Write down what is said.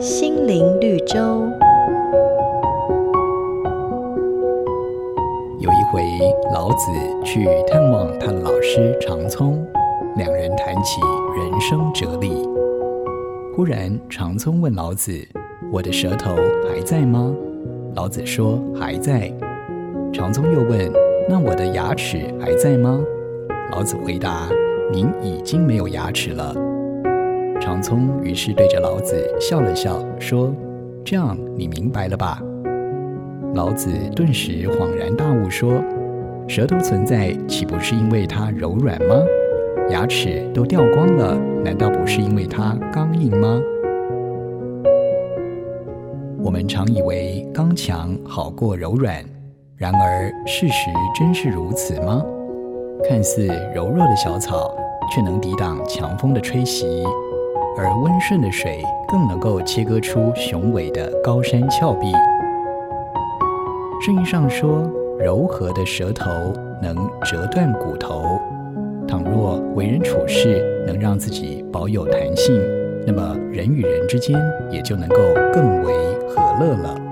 心灵绿洲。有一回，老子去探望他的老师长聪，两人谈起人生哲理。忽然，长聪问老子：“我的舌头还在吗？”老子说：“还在。”长聪又问：“那我的牙齿还在吗？”老子回答：“您已经没有牙齿了。”长聪于是对着老子笑了笑，说：“这样你明白了吧？”老子顿时恍然大悟，说：“舌头存在，岂不是因为它柔软吗？牙齿都掉光了，难道不是因为它刚硬吗？”我们常以为刚强好过柔软，然而事实真是如此吗？看似柔弱的小草，却能抵挡强风的吹袭；而温顺的水，更能够切割出雄伟的高山峭壁。圣经上说，柔和的舌头能折断骨头。倘若为人处事能让自己保有弹性，那么人与人之间也就能够更为和乐了。